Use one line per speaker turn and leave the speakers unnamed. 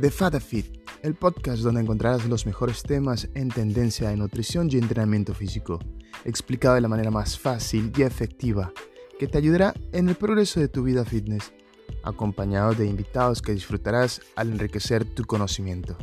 The Fat Fit, el podcast donde encontrarás los mejores temas en tendencia de nutrición y entrenamiento físico, explicado de la manera más fácil y efectiva, que te ayudará en el progreso de tu vida fitness, acompañado de invitados que disfrutarás al enriquecer tu conocimiento.